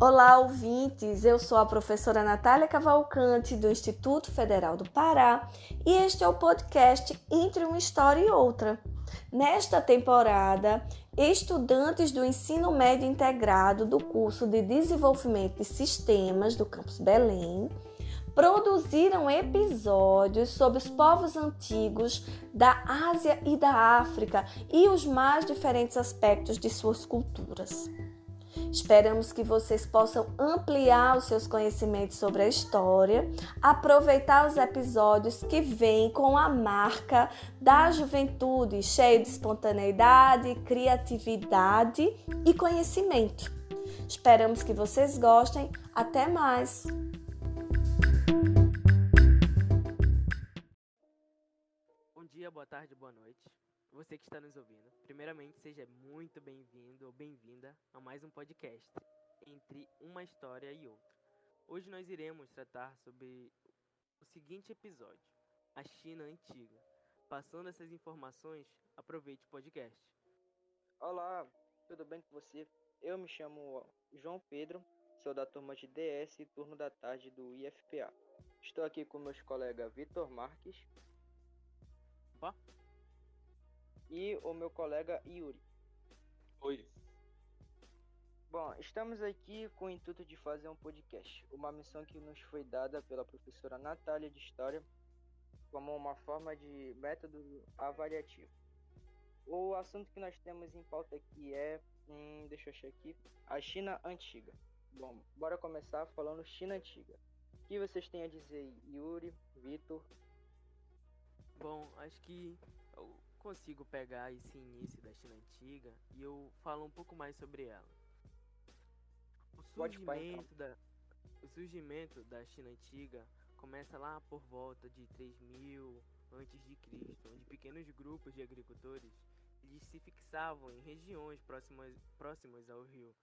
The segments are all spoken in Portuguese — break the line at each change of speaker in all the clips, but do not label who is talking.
Olá, ouvintes! Eu sou a professora Natália Cavalcante, do Instituto Federal do Pará, e este é o podcast Entre uma História e Outra. Nesta temporada, estudantes do ensino médio integrado do curso de Desenvolvimento de Sistemas do Campus Belém produziram episódios sobre os povos antigos da Ásia e da África e os mais diferentes aspectos de suas culturas. Esperamos que vocês possam ampliar os seus conhecimentos sobre a história, aproveitar os episódios que vêm com a marca da juventude, cheio de espontaneidade, criatividade e conhecimento. Esperamos que vocês gostem. Até mais!
Bom dia, boa tarde, boa noite. Você que está nos ouvindo, primeiramente seja muito bem-vindo ou bem-vinda a mais um podcast entre uma história e outra. Hoje nós iremos tratar sobre o seguinte episódio: a China antiga. Passando essas informações, aproveite o podcast.
Olá, tudo bem com você? Eu me chamo João Pedro, sou da turma de DS e turno da tarde do IFPA. Estou aqui com meus colegas Vitor Marques.
Opa!
E o meu colega Yuri.
Oi.
Bom, estamos aqui com o intuito de fazer um podcast, uma missão que nos foi dada pela professora Natália de História como uma forma de método avaliativo. O assunto que nós temos em pauta aqui é, hum, deixa eu achar aqui, a China Antiga. Bom, bora começar falando China Antiga. O que vocês têm a dizer, Yuri, Vitor?
Bom, acho que consigo pegar esse início da China antiga e eu falo um pouco mais sobre ela. O surgimento, da, o surgimento da China antiga começa lá por volta de 3000 antes de Cristo, onde pequenos grupos de agricultores eles se fixavam em regiões próximas, próximas ao rio,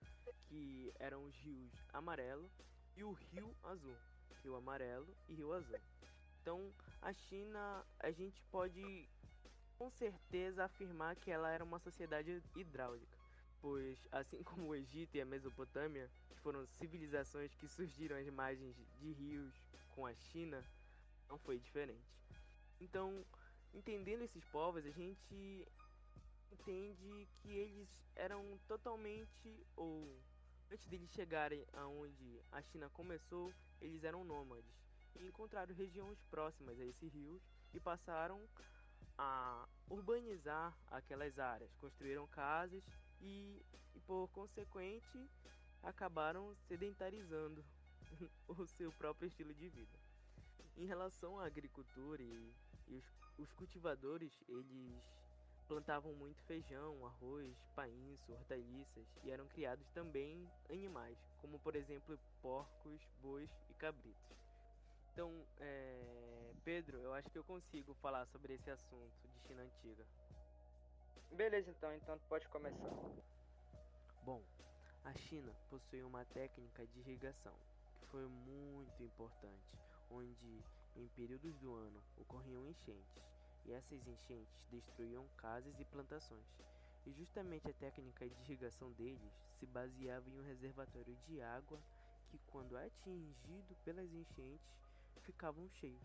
que eram os rios Amarelo e o Rio Azul, Rio Amarelo e Rio Azul. Então, a China, a gente pode com certeza afirmar que ela era uma sociedade hidráulica, pois, assim como o Egito e a Mesopotâmia, que foram civilizações que surgiram às margens de rios com a China, não foi diferente. Então, entendendo esses povos, a gente entende que eles eram totalmente ou antes deles chegarem aonde a China começou, eles eram nômades e encontraram regiões próximas a esses rios e passaram a urbanizar aquelas áreas, construíram casas e, e por consequente acabaram sedentarizando o seu próprio estilo de vida. Em relação à agricultura e, e os, os cultivadores, eles plantavam muito feijão, arroz, pains, hortaliças e eram criados também animais, como por exemplo porcos, bois e cabritos. Então, é... Pedro, eu acho que eu consigo falar sobre esse assunto de China antiga.
Beleza, então, então pode começar.
Bom, a China possui uma técnica de irrigação que foi muito importante, onde em períodos do ano ocorriam enchentes e essas enchentes destruíam casas e plantações. E justamente a técnica de irrigação deles se baseava em um reservatório de água que, quando atingido pelas enchentes, ficavam cheios,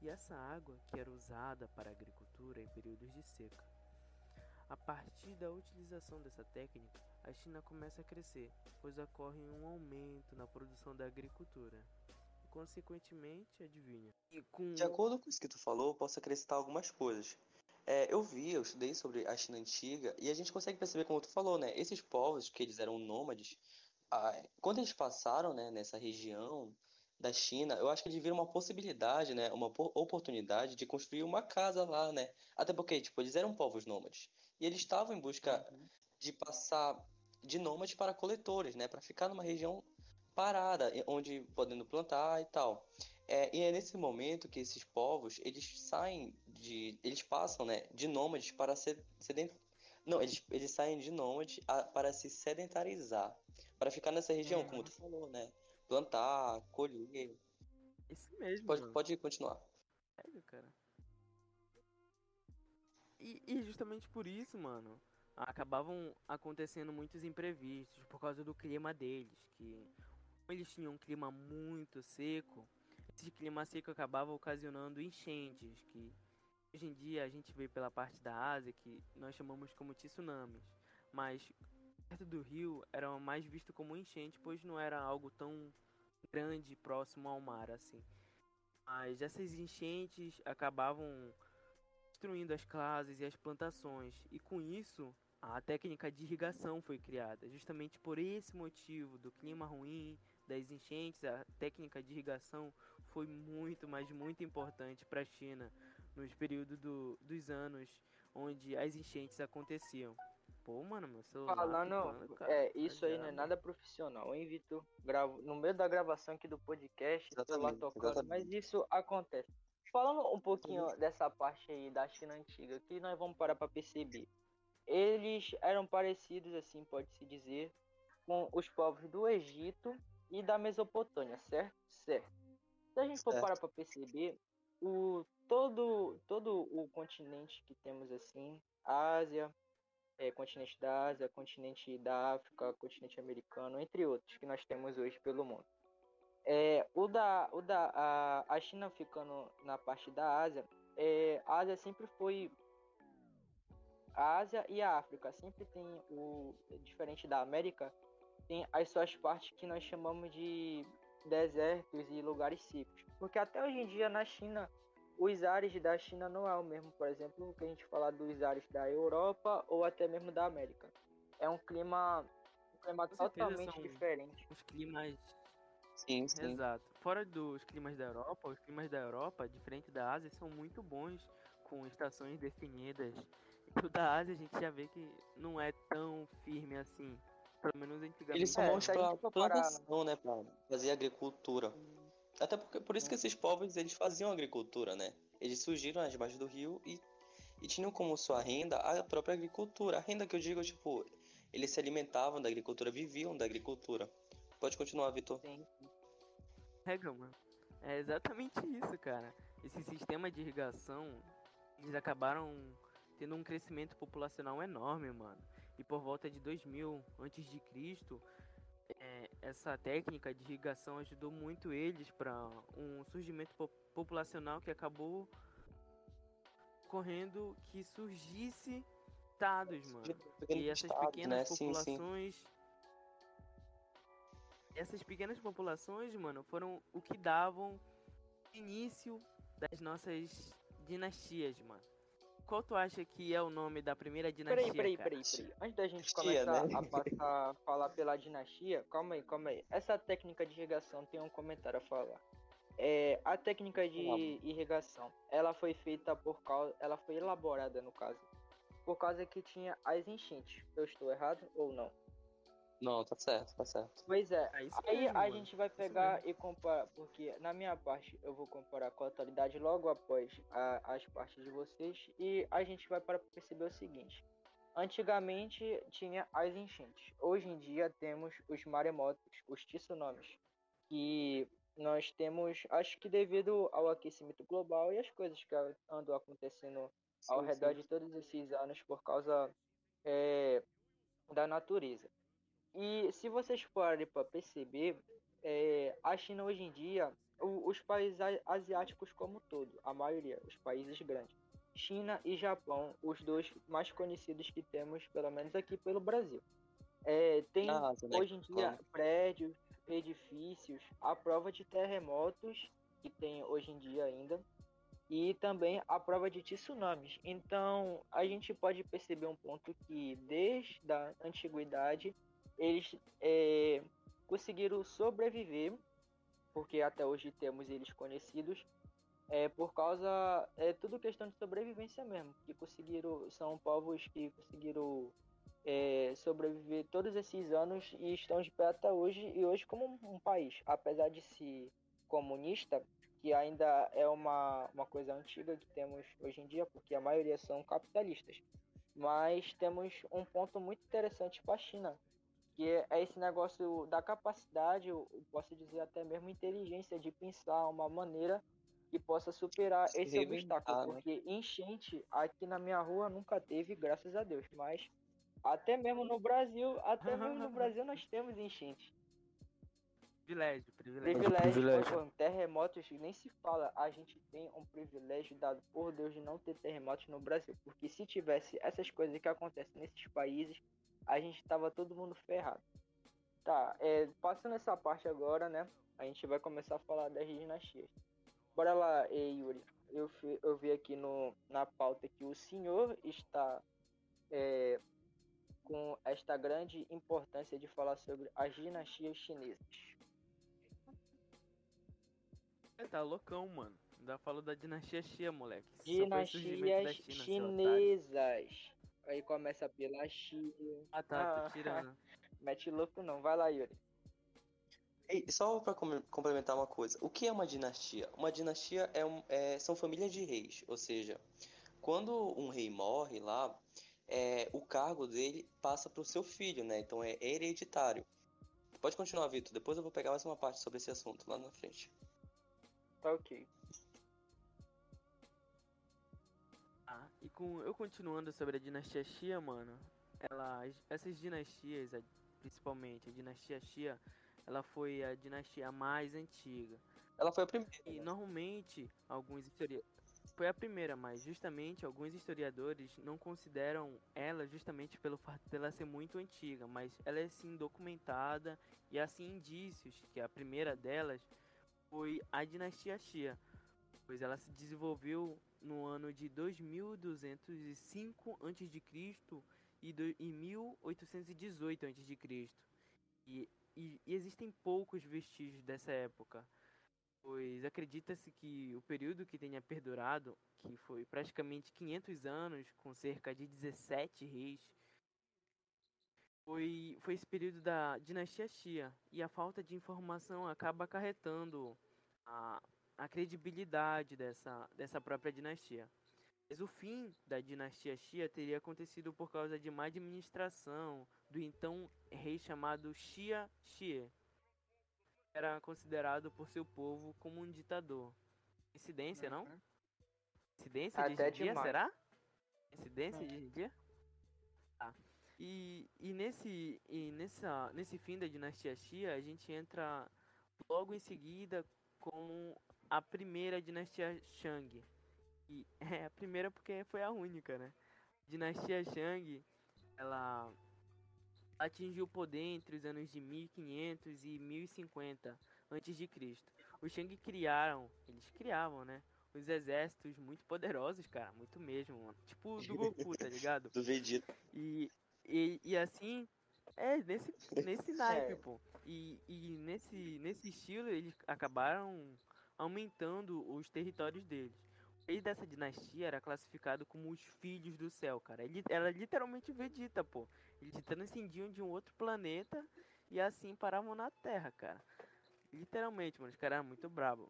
e essa água que era usada para a agricultura em períodos de seca. A partir da utilização dessa técnica, a China começa a crescer, pois ocorre um aumento na produção da agricultura. E, consequentemente, adivinha.
Com... De acordo com isso que tu falou, posso acrescentar algumas coisas. É, eu vi, eu estudei sobre a China antiga e a gente consegue perceber, como tu falou, né? Esses povos que eles eram nômades, ah, quando eles passaram, né, nessa região, da China, eu acho que eles viram uma possibilidade, né, uma oportunidade de construir uma casa lá, né? Até porque, tipo, eles eram povos nômades e eles estavam em busca uhum. de passar de nômades para coletores, né, para ficar numa região parada, onde podendo plantar e tal. É, e é nesse momento que esses povos eles saem de, eles passam, né, de nômades para ser sedent... não, eles, eles saem de nômades a, para se sedentarizar, para ficar nessa região, uhum. como tu falou, né? Plantar, colher.
Isso mesmo.
Pode,
mano.
pode continuar.
É, cara. E, e, justamente por isso, mano, acabavam acontecendo muitos imprevistos por causa do clima deles, que eles tinham um clima muito seco, esse clima seco acabava ocasionando enchentes, que hoje em dia a gente vê pela parte da Ásia que nós chamamos como tsunamis, mas perto do rio era mais visto como enchente, pois não era algo tão grande próximo ao mar assim. Mas essas enchentes acabavam destruindo as casas e as plantações, e com isso a técnica de irrigação foi criada. Justamente por esse motivo do clima ruim, das enchentes, a técnica de irrigação foi muito, mas muito importante para a China nos períodos do, dos anos onde as enchentes aconteciam. Pô, mano, meu celular.
Falando, cara, é, isso aí não é nada profissional, hein, Vitor? Gravo, no meio da gravação aqui do podcast,
exatamente, tocando, exatamente.
mas isso acontece. Falando um pouquinho Sim. dessa parte aí da China antiga, que nós vamos parar para perceber. Eles eram parecidos, assim, pode-se dizer, com os povos do Egito e da Mesopotâmia, certo? Certo. Se a gente certo. for parar para perceber, o, todo, todo o continente que temos assim, Ásia, é, continente da Ásia, continente da África, continente americano, entre outros que nós temos hoje pelo mundo. É, o da, o da a, a China ficando na parte da Ásia, é, a Ásia sempre foi a Ásia e a África sempre tem o diferente da América tem as suas partes que nós chamamos de desertos e lugares secos porque até hoje em dia na China os ares da China não é o mesmo, por exemplo, que a gente fala dos ares da Europa ou até mesmo da América. É um clima, um clima totalmente diferente.
Os climas.
Sim, sim.
Exato. Fora dos climas da Europa, os climas da Europa, diferente da Ásia, são muito bons com estações definidas. E o da Ásia a gente já vê que não é tão firme assim. Pelo menos antigamente.
Eles são bons é, pra plantação, né? Pra fazer agricultura. Até porque por isso que esses povos eles faziam agricultura, né? Eles surgiram nas margens do rio e, e tinham como sua renda a própria agricultura. A renda que eu digo, tipo, eles se alimentavam da agricultura, viviam da agricultura. Pode continuar, Vitor.
Sim. É, mano. É exatamente isso, cara. Esse sistema de irrigação, eles acabaram tendo um crescimento populacional enorme, mano. E por volta de 2000 antes de Cristo, é, essa técnica de irrigação ajudou muito eles para um surgimento po populacional que acabou correndo que surgisse estados, mano. E essas pequenas né? populações. Sim, sim. Essas pequenas populações, mano, foram o que davam início das nossas dinastias, mano qual tu acha que é o nome da primeira dinastia?
Peraí, peraí, peraí, peraí. Antes da gente começar né? a passar a falar pela dinastia, calma aí, calma aí. Essa técnica de irrigação tem um comentário a falar. É, a técnica de irrigação, ela foi feita por causa, ela foi elaborada no caso, por causa que tinha as enchentes. Eu estou errado ou não?
Não, tá certo, tá certo.
Pois é, é aí mesmo, a gente vai pegar e comparar, porque na minha parte eu vou comparar com a atualidade logo após a, as partes de vocês e a gente vai para perceber o seguinte. Antigamente tinha as enchentes, hoje em dia temos os maremotos, os tsunamis, que nós temos, acho que devido ao aquecimento global e as coisas que andam acontecendo sim, ao redor sim. de todos esses anos por causa é, da natureza. E se vocês forem para perceber, é, a China hoje em dia, o, os países asiáticos como todo, a maioria, os países grandes, China e Japão, os dois mais conhecidos que temos, pelo menos aqui pelo Brasil. É, tem ah, hoje em dia prédios, edifícios, a prova de terremotos que tem hoje em dia ainda e também a prova de tsunamis. Então a gente pode perceber um ponto que desde a antiguidade eles é, conseguiram sobreviver, porque até hoje temos eles conhecidos, é, por causa é tudo questão de sobrevivência mesmo, que conseguiram são povos que conseguiram é, sobreviver todos esses anos e estão de pé até hoje e hoje como um, país, apesar de ser comunista, que ainda é uma, uma coisa antiga que temos hoje em dia, porque a maioria são capitalistas. Mas temos um ponto muito interessante para a China, que é esse negócio da capacidade, eu posso dizer até mesmo inteligência de pensar uma maneira que possa superar Se esse obstáculo, né? porque enchente aqui na minha rua nunca teve, graças a Deus, mas Até mesmo no Brasil, até mesmo no Brasil nós temos enchentes.
Privilégio, privilégio.
Privilégio, privilégio. terremotos nem se fala. A gente tem um privilégio dado por Deus de não ter terremotos no Brasil. Porque se tivesse essas coisas que acontecem nesses países, a gente tava todo mundo ferrado. Tá, é, passando essa parte agora, né? A gente vai começar a falar das dinastias. Bora lá, Yuri. Eu, eu vi aqui no, na pauta que o senhor está é, com esta grande importância de falar sobre as dinastias chinesas.
É, tá loucão, mano. Ainda falo da dinastia Xia, moleque.
Dinastias China, chinesas. Aí começa pela Xia.
Ah tá, ah, tô tirando.
Mete louco não, vai lá, Yuri.
E só para complementar uma coisa, o que é uma dinastia? Uma dinastia é, um, é são famílias de reis, ou seja, quando um rei morre lá, é, o cargo dele passa para o seu filho, né? Então é hereditário. Pode continuar, Vitor. Depois eu vou pegar mais uma parte sobre esse assunto lá na frente.
Tá ok.
Com eu continuando sobre a dinastia Xia, mano, ela, essas dinastias, principalmente a dinastia Xia, ela foi a dinastia mais antiga.
Ela foi a primeira.
E normalmente alguns historiadores foi a primeira, mas justamente alguns historiadores não consideram ela justamente pelo fato dela ser muito antiga, mas ela é sim documentada e assim indícios que a primeira delas foi a dinastia Xia, pois ela se desenvolveu no ano de 2205 a.C. e, e 1818 a.C. E, e, e existem poucos vestígios dessa época, pois acredita-se que o período que tenha perdurado, que foi praticamente 500 anos, com cerca de 17 reis, foi, foi esse período da dinastia Xia. E a falta de informação acaba acarretando a, a credibilidade dessa, dessa própria dinastia. Mas o fim da dinastia Xia teria acontecido por causa de má administração do então rei chamado Xia Xie. Era considerado por seu povo como um ditador. Incidência, não? Uhum. Incidência de hoje dia, será? Incidência de hoje dia? Tá. E, e, nesse, e nessa, nesse fim da dinastia Xia, a gente entra logo em seguida com a primeira dinastia Shang. E é a primeira porque foi a única, né? Dinastia Shang, ela atingiu o poder entre os anos de 1500 e 1050 antes de Cristo. Os Shang criaram, eles criavam, né? Os exércitos muito poderosos, cara, muito mesmo, mano. Tipo do Goku, tá ligado?
do Vegeta.
E e, e assim, é, nesse, nesse naipe, pô. E, e nesse, nesse estilo, eles acabaram aumentando os territórios deles. O rei dessa dinastia era classificado como os filhos do céu, cara. Ele era literalmente Vegeta, pô. Eles transcendiam de um outro planeta e assim paravam na Terra, cara. Literalmente, mano. Os caras eram muito bravos.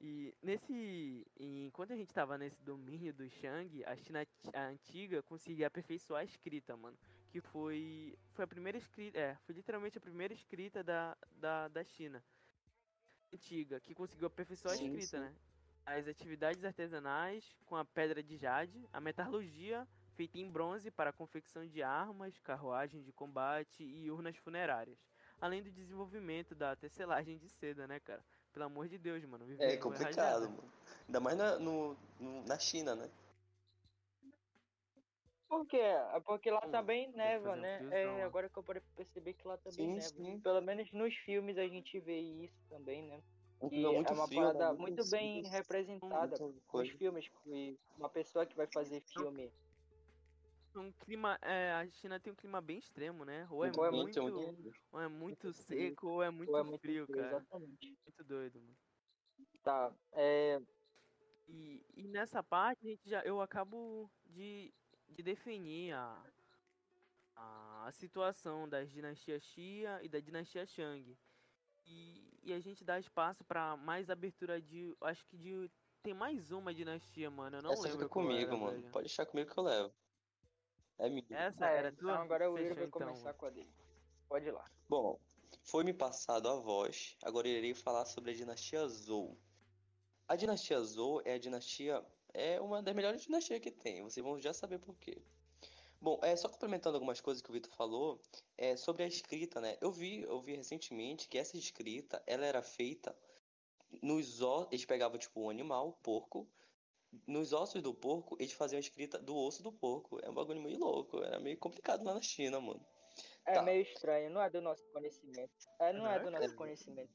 E nesse. Enquanto a gente tava nesse domínio do Shang, a China a antiga conseguia aperfeiçoar a escrita, mano que foi foi a primeira escrita, é, foi literalmente a primeira escrita da, da, da China antiga, que conseguiu aperfeiçoar a escrita, sim. né? As atividades artesanais com a pedra de jade, a metalurgia feita em bronze para a confecção de armas, carruagens de combate e urnas funerárias. Além do desenvolvimento da tecelagem de seda, né, cara? Pelo amor de Deus, mano.
É complicado, mano. Ainda mais na, no, na China, né?
Por quê? É porque lá também neva, né? É, agora que eu parei perceber que lá também sim, neva. Sim. Pelo menos nos filmes a gente vê isso também, né? E é, é uma frio, parada muito, muito bem representada nos filmes. Uma pessoa que vai fazer filme.
Um clima, é, a China tem um clima bem extremo, né? Ou é, ou é muito, muito, ou é muito seco, ou é muito, ou é muito frio, frio, cara. Exatamente. Muito doido, mano.
Tá, é...
E, e nessa parte, a gente já, eu acabo de de definir a, a, situação das dinastias Xia e da dinastia Shang. E, e a gente dá espaço para mais abertura de. Acho que de. Tem mais uma dinastia, mano. Eu não
Essa
lembro.
fica comigo, mano. Velho. Pode deixar comigo que eu levo. É minha.
Essa é, era tua?
Então agora o Will vai então. começar com a dele. Pode ir lá.
Bom, foi-me passado a voz. Agora irei falar sobre a dinastia Zhou. A dinastia Zhou é a dinastia é uma das melhores dinastias que tem. Vocês vão já saber por quê. Bom, é só complementando algumas coisas que o Vitor falou, é sobre a escrita, né? Eu vi, eu vi recentemente que essa escrita, ela era feita nos ossos, eles pegavam tipo um animal, um porco, nos ossos do porco, eles faziam a escrita do osso do porco. É um bagulho meio louco, era meio complicado lá na China, mano.
É tá. meio estranho, não é do nosso conhecimento. É, não é do nosso conhecimento.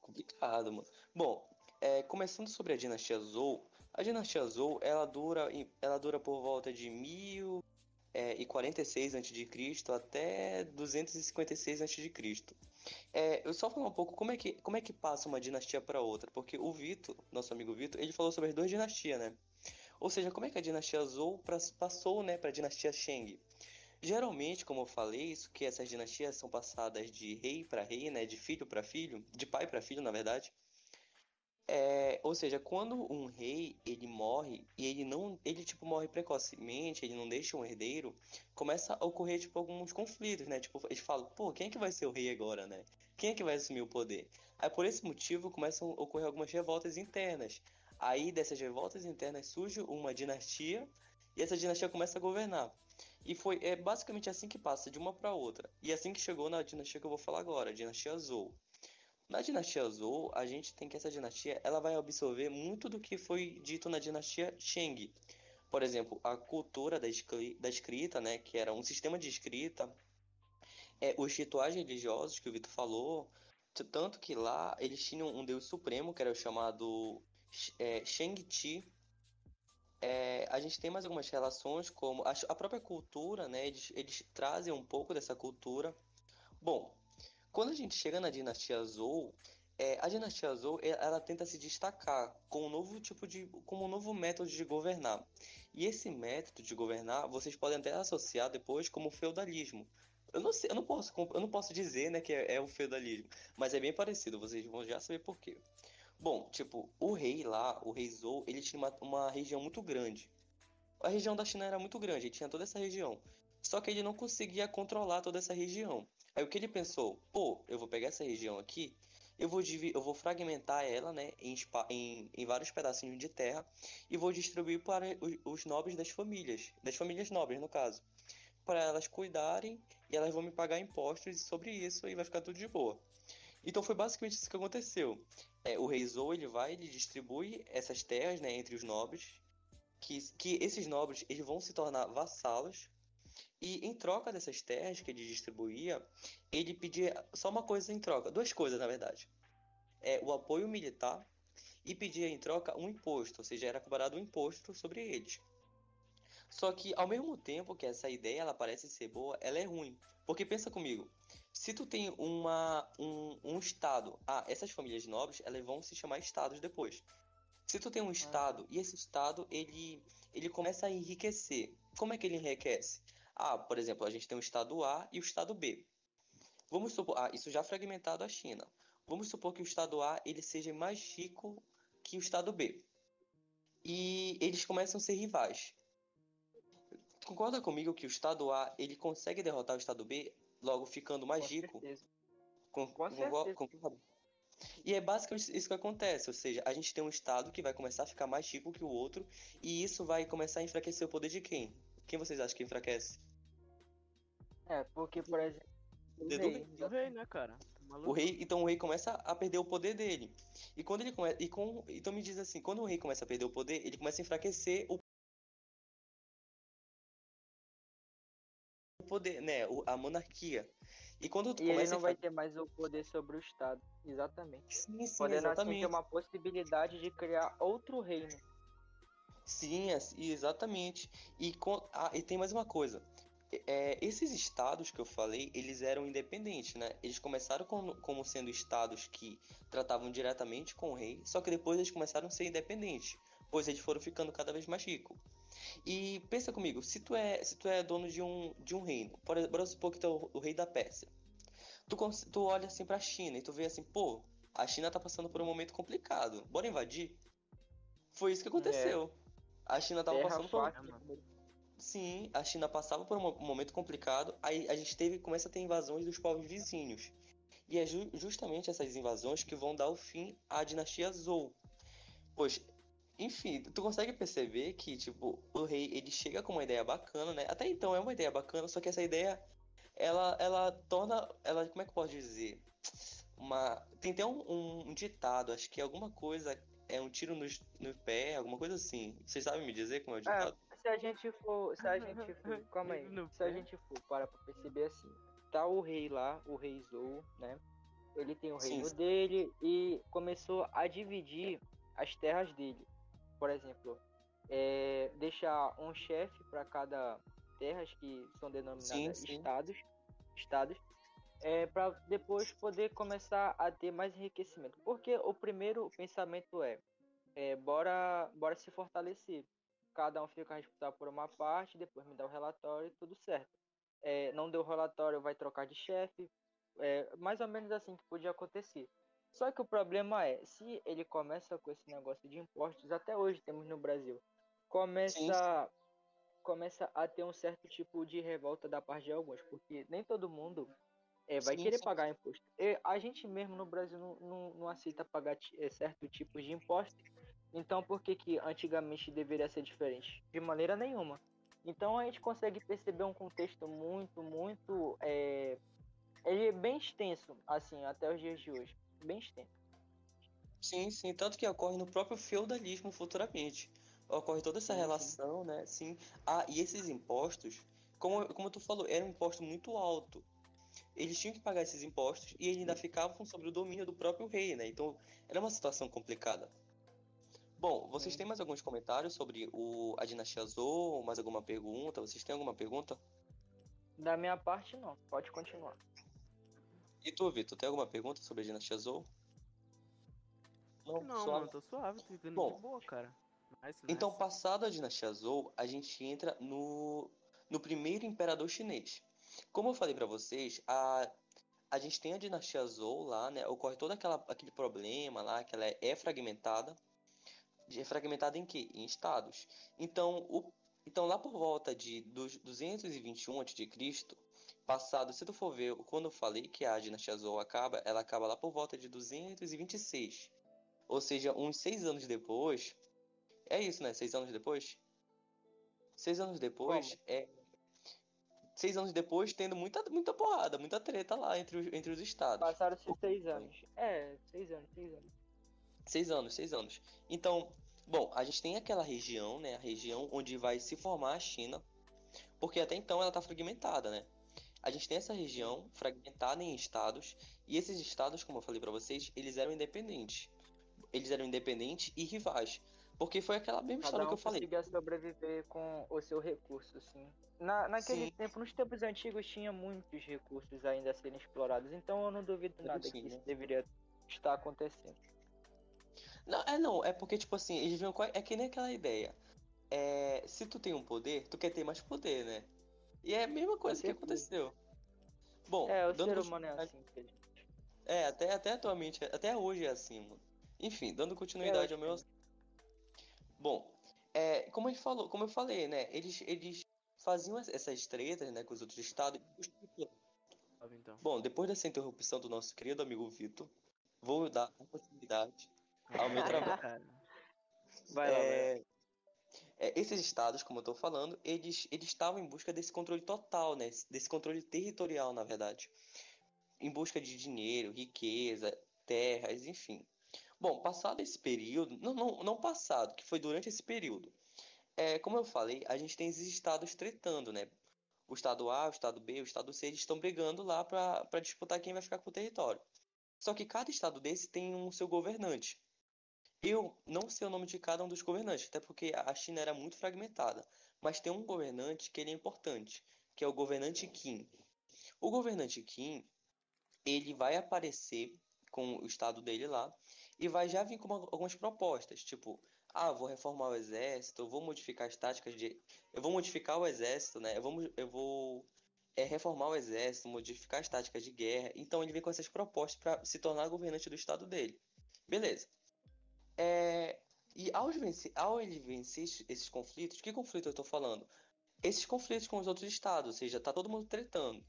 Complicado, mano. Bom, é, começando sobre a dinastia Zhou, a dinastia Zhou, ela dura, ela dura por volta de mil é, 46 a.C. até 256 a.C. É, eu só falar um pouco como é que, como é que passa uma dinastia para outra, porque o Vitor, nosso amigo Vitor, ele falou sobre as duas dinastias, né? Ou seja, como é que a dinastia Zhou passou, né, para a dinastia Shang? Geralmente, como eu falei, isso que essas dinastias são passadas de rei para rei, né, de filho para filho, de pai para filho, na verdade. É, ou seja, quando um rei ele morre e ele não, ele tipo morre precocemente, ele não deixa um herdeiro, começa a ocorrer tipo alguns conflitos, né? Tipo, eles falam, pô, quem é que vai ser o rei agora, né? Quem é que vai assumir o poder? Aí por esse motivo começam a ocorrer algumas revoltas internas. Aí dessas revoltas internas surge uma dinastia e essa dinastia começa a governar. E foi é basicamente assim que passa de uma para outra. E assim que chegou na dinastia que eu vou falar agora, a dinastia Zhou. Na dinastia Zhou, a gente tem que essa dinastia ela vai absorver muito do que foi dito na dinastia Shang. Por exemplo, a cultura da, da escrita, né, que era um sistema de escrita, é, os rituais religiosos que o Vitor falou, tanto que lá eles tinham um deus supremo, que era o chamado é, Shang-Chi. É, a gente tem mais algumas relações, como a, a própria cultura, né, eles, eles trazem um pouco dessa cultura. Bom, quando a gente chega na dinastia Zhou, é, a dinastia Zhou ela tenta se destacar com um novo tipo de, como um novo método de governar. E esse método de governar vocês podem até associar depois como feudalismo. Eu não sei, eu não posso, eu não posso dizer, né, que é, é o feudalismo, mas é bem parecido. Vocês vão já saber por quê. Bom, tipo, o rei lá, o rei Zhou, ele tinha uma, uma região muito grande. A região da China era muito grande, ele tinha toda essa região. Só que ele não conseguia controlar toda essa região. Aí o que ele pensou? Pô, eu vou pegar essa região aqui, eu vou, eu vou fragmentar ela né, em, em, em vários pedacinhos de terra e vou distribuir para os, os nobres das famílias, das famílias nobres no caso, para elas cuidarem e elas vão me pagar impostos sobre isso e vai ficar tudo de boa. Então foi basicamente isso que aconteceu. É, o rei Zou ele vai, ele distribui essas terras né, entre os nobres, que, que esses nobres eles vão se tornar vassalos e em troca dessas terras que ele distribuía, ele pedia só uma coisa em troca, duas coisas na verdade. É o apoio militar e pedia em troca um imposto, ou seja, era cobrado um imposto sobre eles. Só que ao mesmo tempo que essa ideia ela parece ser boa, ela é ruim. Porque pensa comigo, se tu tem uma, um, um estado, ah, essas famílias nobres, elas vão se chamar estados depois. Se tu tem um ah. estado e esse estado ele ele começa a enriquecer, como é que ele enriquece? Ah, por exemplo, a gente tem o estado A e o estado B. Vamos supor, ah, isso já fragmentado a China. Vamos supor que o estado A ele seja mais rico que o estado B. E eles começam a ser rivais. Concorda comigo que o estado A ele consegue derrotar o estado B, logo ficando mais
com
rico?
Certeza.
Com, com, certeza. E é basicamente isso que acontece, ou seja, a gente tem um estado que vai começar a ficar mais rico que o outro, e isso vai começar a enfraquecer o poder de quem? Quem vocês acham que enfraquece?
É, porque, por exemplo.
O rei, o rei, né, cara?
Tá o rei, então o rei começa a perder o poder dele. E quando ele começa. E com, então me diz assim, quando o rei começa a perder o poder, ele começa a enfraquecer o poder, né? A monarquia. E quando
tu e ele não vai ter mais o poder sobre o Estado. Exatamente.
Sim, sim,
Podendo
exatamente. assim
ter uma possibilidade de criar outro reino.
Sim, exatamente. E, com, ah, e tem mais uma coisa. É, esses estados que eu falei, eles eram independentes, né? Eles começaram como, como sendo estados que tratavam diretamente com o rei, só que depois eles começaram a ser independentes, pois eles foram ficando cada vez mais ricos. E pensa comigo, se tu é, se tu é dono de um, de um reino, por exemplo, supor que tu é o, o rei da Pérsia, tu, tu olha assim pra China e tu vê assim, pô, a China tá passando por um momento complicado, bora invadir? Foi isso que aconteceu. É. A China tava Terra passando por. Sim, a China passava por um momento complicado, aí a gente teve começa a ter invasões dos povos vizinhos. E é ju justamente essas invasões que vão dar o fim à dinastia Zhou. Pois enfim, tu consegue perceber que, tipo, o rei, ele chega com uma ideia bacana, né? Até então é uma ideia bacana, só que essa ideia, ela, ela torna, ela, como é que eu posso dizer? Uma, tem até um, um, um ditado, acho que alguma coisa, é um tiro no, no pé, alguma coisa assim. Vocês sabem me dizer como é o é, ditado?
É, se a gente for, se a gente for, calma aí, se a gente for para pra perceber assim, tá o rei lá, o rei Zou, né? Ele tem o reino sim. dele e começou a dividir as terras dele por exemplo, é, deixar um chefe para cada terras que são denominadas sim, sim. estados, estados, é, para depois poder começar a ter mais enriquecimento. Porque o primeiro pensamento é, é bora, bora se fortalecer. Cada um fica responsável por uma parte, depois me dá o relatório e tudo certo. É, não deu o relatório, vai trocar de chefe. É, mais ou menos assim que podia acontecer. Só que o problema é, se ele começa com esse negócio de impostos, até hoje temos no Brasil, começa, começa a ter um certo tipo de revolta da parte de alguns, porque nem todo mundo é, vai sim, querer sim. pagar imposto. E a gente mesmo no Brasil não, não, não aceita pagar é, certo tipo de imposto. Então por que, que antigamente deveria ser diferente? De maneira nenhuma. Então a gente consegue perceber um contexto muito, muito. É, ele é bem extenso, assim, até os dias de hoje bem extenso.
Sim, sim, tanto que ocorre no próprio feudalismo futuramente. Ocorre toda essa sim, relação, sim. né? Sim. Ah, e esses impostos, como, como tu falou, era um imposto muito alto. Eles tinham que pagar esses impostos e ainda ficavam sobre o domínio do próprio rei, né? Então era uma situação complicada. Bom, vocês sim. têm mais alguns comentários sobre o, a dinastia Zhou? Mais alguma pergunta? Vocês têm alguma pergunta?
Da minha parte, não. Pode continuar.
E tu, Vitor, tem alguma pergunta sobre a dinastia Zou?
Não, não suave. mano, tô suave, tô entendendo Bom, de boa, cara.
Nice, então, nice. passado a dinastia Zhou, a gente entra no, no primeiro imperador chinês. Como eu falei para vocês, a, a gente tem a dinastia Zhou lá, né? Ocorre todo aquela, aquele problema lá, que ela é, é fragmentada. É fragmentada em quê? Em estados. Então, o, então lá por volta de dos 221 a.C., passado, se tu for ver, quando eu falei que a dinastia Zhou acaba, ela acaba lá por volta de 226. Ou seja, uns seis anos depois. É isso, né? Seis anos depois? Seis anos depois Como? é. Seis anos depois, tendo muita, muita porrada, muita treta lá entre os, entre os estados.
Passaram-se seis anos. É, seis anos, seis anos.
Seis anos, seis anos. Então, bom, a gente tem aquela região, né? A região onde vai se formar a China. Porque até então ela tá fragmentada, né? a gente tem essa região fragmentada em estados, e esses estados, como eu falei para vocês, eles eram independentes. Eles eram independentes e rivais. Porque foi aquela mesma Cada história um que eu falei.
conseguia sobreviver com o seu recurso, sim. Na, naquele sim. tempo, nos tempos antigos, tinha muitos recursos ainda a serem explorados. Então eu não duvido nada sim, que isso deveria estar acontecendo.
Não, é não, é porque, tipo assim, eles viram. É que nem aquela ideia. É, se tu tem um poder, tu quer ter mais poder, né? E é a mesma coisa que aconteceu. Bom,
é, o ser humano é assim,
É, até, até atualmente, até hoje é assim, mano. Enfim, dando continuidade é, ao meu. Bom, é, como ele falou, como eu falei, né? Eles, eles faziam essas tretas, né, com os outros estados. Então. Bom, depois dessa interrupção do nosso querido amigo Vitor, vou dar continuidade ao meu trabalho.
Vai lá, é, vai.
É, esses estados, como eu estou falando, eles, eles estavam em busca desse controle total, né? desse controle territorial, na verdade. Em busca de dinheiro, riqueza, terras, enfim. Bom, passado esse período, não, não, não passado, que foi durante esse período, é, como eu falei, a gente tem esses estados tretando, né? O estado A, o estado B, o estado C, eles estão brigando lá para disputar quem vai ficar com o território. Só que cada estado desse tem um seu governante. Eu não sei o nome de cada um dos governantes, até porque a China era muito fragmentada. Mas tem um governante que ele é importante, que é o governante Qin. O governante Qin, ele vai aparecer com o estado dele lá e vai já vir com algumas propostas, tipo, ah, vou reformar o exército, vou modificar as táticas de, eu vou modificar o exército, né? Eu vou, eu vou é, reformar o exército, modificar as táticas de guerra. Então ele vem com essas propostas para se tornar governante do estado dele. Beleza. É, e ao, vencer, ao ele vencer esses conflitos, que conflito eu estou falando? Esses conflitos com os outros estados, ou seja, tá todo mundo tretando.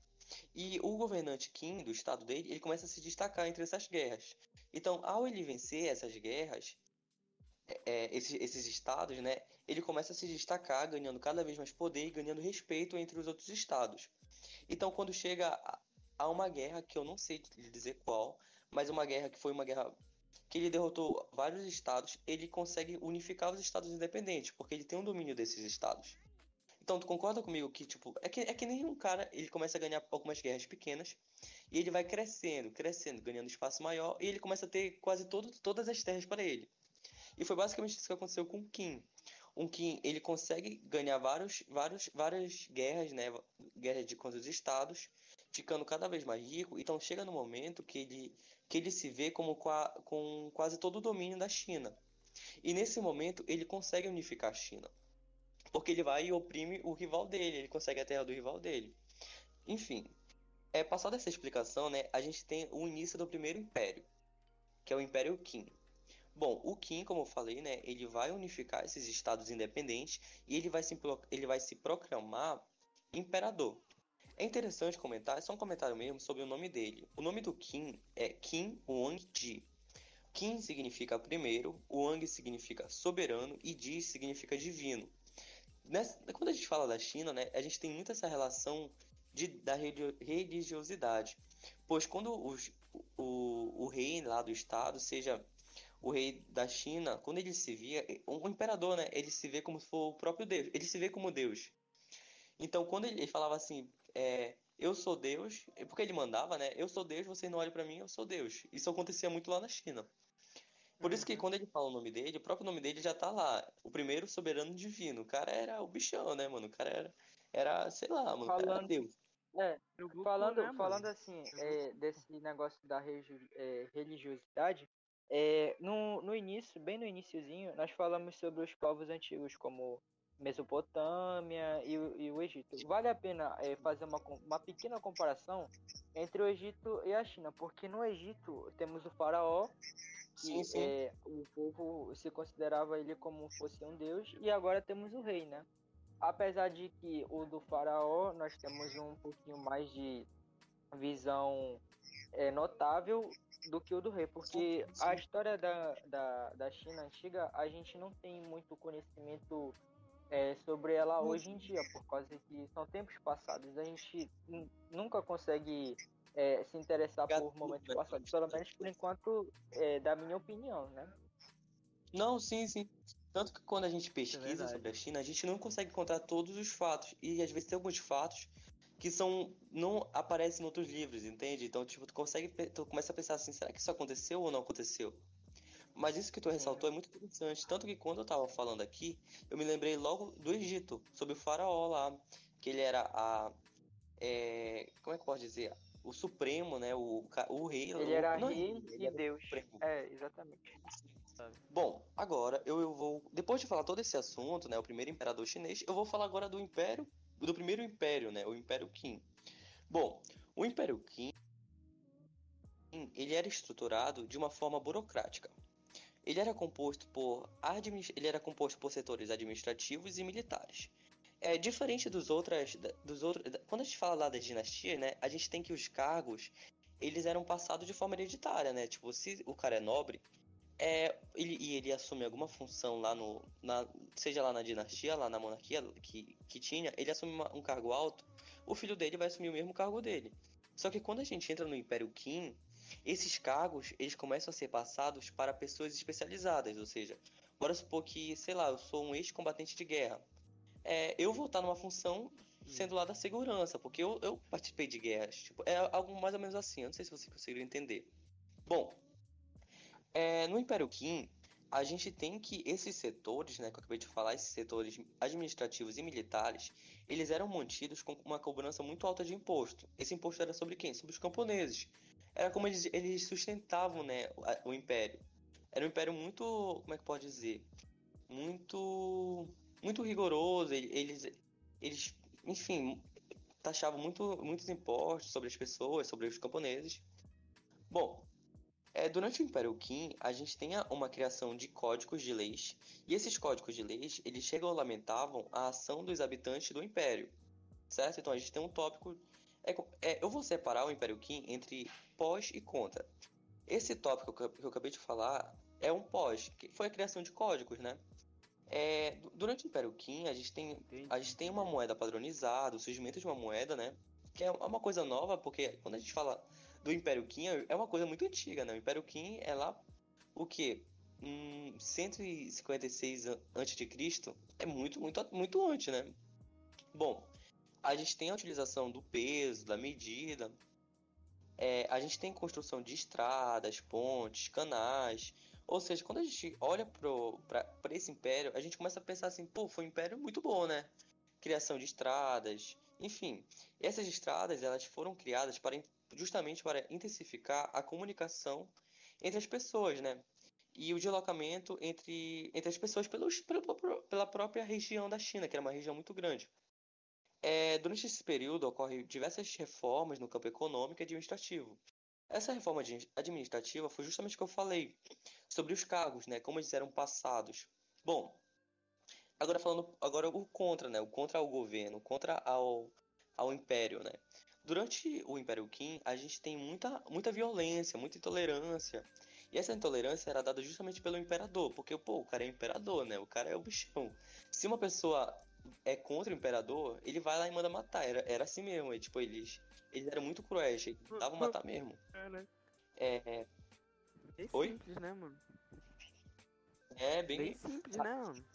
E o governante Kim do estado dele, ele começa a se destacar entre essas guerras. Então, ao ele vencer essas guerras, é, esses, esses estados, né, ele começa a se destacar, ganhando cada vez mais poder e ganhando respeito entre os outros estados. Então, quando chega a, a uma guerra, que eu não sei dizer qual, mas uma guerra que foi uma guerra que ele derrotou vários estados, ele consegue unificar os estados independentes, porque ele tem um domínio desses estados. Então, tu concorda comigo que, tipo, é que, é que nem um cara, ele começa a ganhar algumas guerras pequenas, e ele vai crescendo, crescendo, ganhando espaço maior, e ele começa a ter quase todo, todas as terras para ele. E foi basicamente isso que aconteceu com o Kim. Um Kim, ele consegue ganhar vários, vários, várias guerras, né, guerras de contra os estados, ficando cada vez mais rico, então chega no momento que ele, que ele se vê como com quase todo o domínio da China. E nesse momento ele consegue unificar a China. Porque ele vai e oprime o rival dele, ele consegue a terra do rival dele. Enfim, é, passada essa explicação, né, a gente tem o início do primeiro império, que é o Império Qin. Bom, o Qin, como eu falei, né, ele vai unificar esses estados independentes e ele vai se, ele vai se proclamar imperador. É interessante comentar, é só um comentário mesmo sobre o nome dele. O nome do Qin é Qin Wang-ji. Qin significa primeiro, Wang significa soberano e Ji significa divino. Nessa, quando a gente fala da China, né, a gente tem muito essa relação de, da religiosidade. Pois quando os, o, o rei lá do estado, seja o rei da China, quando ele se via, um imperador, né, ele se vê como se for o próprio Deus, ele se vê como Deus. Então, quando ele falava assim, é, eu sou Deus, porque ele mandava, né, eu sou Deus, vocês não olhem para mim, eu sou Deus. Isso acontecia muito lá na China. Por isso que uhum. quando ele fala o nome dele, o próprio nome dele já tá lá. O primeiro soberano divino. O cara era o bichão, né, mano? O cara era, era sei lá, mano. Falando, era Deus.
É, falando, né, falando assim, é, desse negócio da é, religiosidade, é, no, no início, bem no iníciozinho, nós falamos sobre os povos antigos, como Mesopotâmia e, e o Egito. Vale a pena é, fazer uma, uma pequena comparação entre o Egito e a China, porque no Egito temos o faraó, Sim, sim. É, o povo se considerava ele como fosse um deus, e agora temos o rei, né? Apesar de que o do faraó nós temos um pouquinho mais de visão é, notável do que o do rei, porque sim, a história da, da, da China antiga a gente não tem muito conhecimento é, sobre ela hoje em dia, por causa que são tempos passados, a gente nunca consegue é, se interessar por momentos passados, pelo menos por enquanto, é, da minha opinião, né?
Não, sim, sim. Tanto que quando a gente pesquisa é sobre a China, a gente não consegue encontrar todos os fatos. E às vezes tem alguns fatos que são não aparecem em outros livros, entende? Então, tipo, tu consegue tu começa a pensar assim, será que isso aconteceu ou não aconteceu? Mas isso que tu ressaltou é muito interessante, tanto que quando eu tava falando aqui, eu me lembrei logo do Egito, sobre o faraó lá, que ele era a é, como é que pode dizer? o Supremo, né? O, o rei.
Ele era não, rei ele e Deus. É, exatamente.
Bom, agora eu, eu vou. Depois de falar todo esse assunto, né? O primeiro imperador chinês, eu vou falar agora do Império. Do primeiro império, né? O Império Qin. Bom, o Império Qin ele era estruturado de uma forma burocrática. Ele era composto por ele era composto por setores administrativos e militares. É diferente dos outras, dos outros, quando a gente fala lá das dinastias, né, a gente tem que os cargos eles eram passados de forma hereditária, né? Tipo, se o cara é nobre, é, ele, e ele assume alguma função lá no, na, seja lá na dinastia, lá na monarquia que, que tinha, ele assume uma, um cargo alto, o filho dele vai assumir o mesmo cargo dele. Só que quando a gente entra no Império Qin, esses cargos eles começam a ser passados para pessoas especializadas, ou seja, bora supor que, sei lá, eu sou um ex-combatente de guerra é, eu vou estar numa função sendo lá da segurança, porque eu, eu participei de guerras. Tipo, é algo mais ou menos assim. Eu não sei se você conseguiu entender. Bom, é, no Império Qin, a gente tem que esses setores, né, que eu acabei de falar, esses setores administrativos e militares, eles eram mantidos com uma cobrança muito alta de imposto. Esse imposto era sobre quem? Sobre os camponeses. Era como eles, eles sustentavam, né, o, império. Era um império muito, como é que pode dizer? Muito muito rigoroso, eles, eles enfim, taxavam muito, muitos impostos sobre as pessoas, sobre os camponeses. Bom, é, durante o Império Qin, a gente tem uma criação de códigos de leis, e esses códigos de leis, eles chegam lamentavam a ação dos habitantes do Império, certo? Então a gente tem um tópico... É, é, eu vou separar o Império Qin entre pós e contra. Esse tópico que eu, que eu acabei de falar é um pós, que foi a criação de códigos, né? É, durante o Império Qin, a gente, tem, a gente tem uma moeda padronizada, o surgimento de uma moeda, né? Que é uma coisa nova, porque quando a gente fala do Império Qin, é uma coisa muito antiga, né? O Império Qin é lá o que? Hum, 156 a.C. é muito, muito, muito antes, né? Bom, a gente tem a utilização do peso, da medida, é, a gente tem construção de estradas, pontes, canais, ou seja, quando a gente olha para esse império, a gente começa a pensar assim, pô, foi um império muito bom, né? Criação de estradas, enfim. essas estradas, elas foram criadas para justamente para intensificar a comunicação entre as pessoas, né? E o deslocamento entre, entre as pessoas pelos, pela, pela própria região da China, que era uma região muito grande. É, durante esse período ocorrem diversas reformas no campo econômico e administrativo, essa reforma administrativa foi justamente o que eu falei sobre os cargos, né, como eles eram passados. Bom, agora falando agora o contra, né, o contra ao governo, contra ao, ao império, né. Durante o Império Qin, a gente tem muita, muita violência, muita intolerância. E essa intolerância era dada justamente pelo imperador, porque pô, o cara é imperador, né? O cara é o bichão. Se uma pessoa é contra o imperador, ele vai lá e manda matar. Era, era assim mesmo. E, tipo, eles eles eram muito cruéis, eles tentavam matar mesmo.
É. é... Bem Oi? simples, né, mano?
É, bem,
bem simples, né, mano?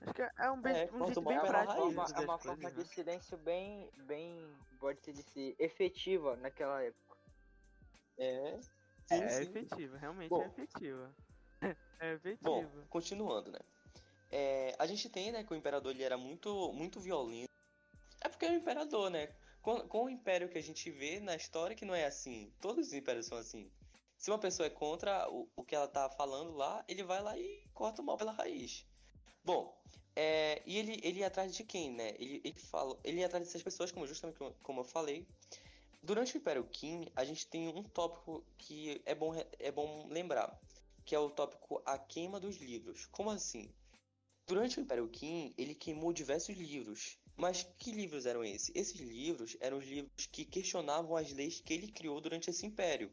Acho que é um, bem, é, um jeito bem prático.
É uma, é uma forma de né? silêncio bem, bem, pode ser dizer, efetiva naquela época.
É.
Sim, é sim. efetiva, realmente Bom, é efetiva. é efetiva.
Bom, continuando, né? É, a gente tem, né, que o imperador ele era muito, muito violento. É porque é o imperador, né? com, com o império que a gente vê na história que não é assim. Todos os impérios são assim. Se uma pessoa é contra o, o que ela tá falando lá, ele vai lá e corta o mal pela raiz. Bom, é, e ele, ele ia atrás de quem, né? Ele, ele, fala, ele ia atrás dessas pessoas, como justamente como eu falei. Durante o Império Qin, a gente tem um tópico que é bom, é bom lembrar, que é o tópico a queima dos livros. Como assim? Durante o Império Qin, ele queimou diversos livros, mas que livros eram esses? Esses livros eram os livros que questionavam as leis que ele criou durante esse império.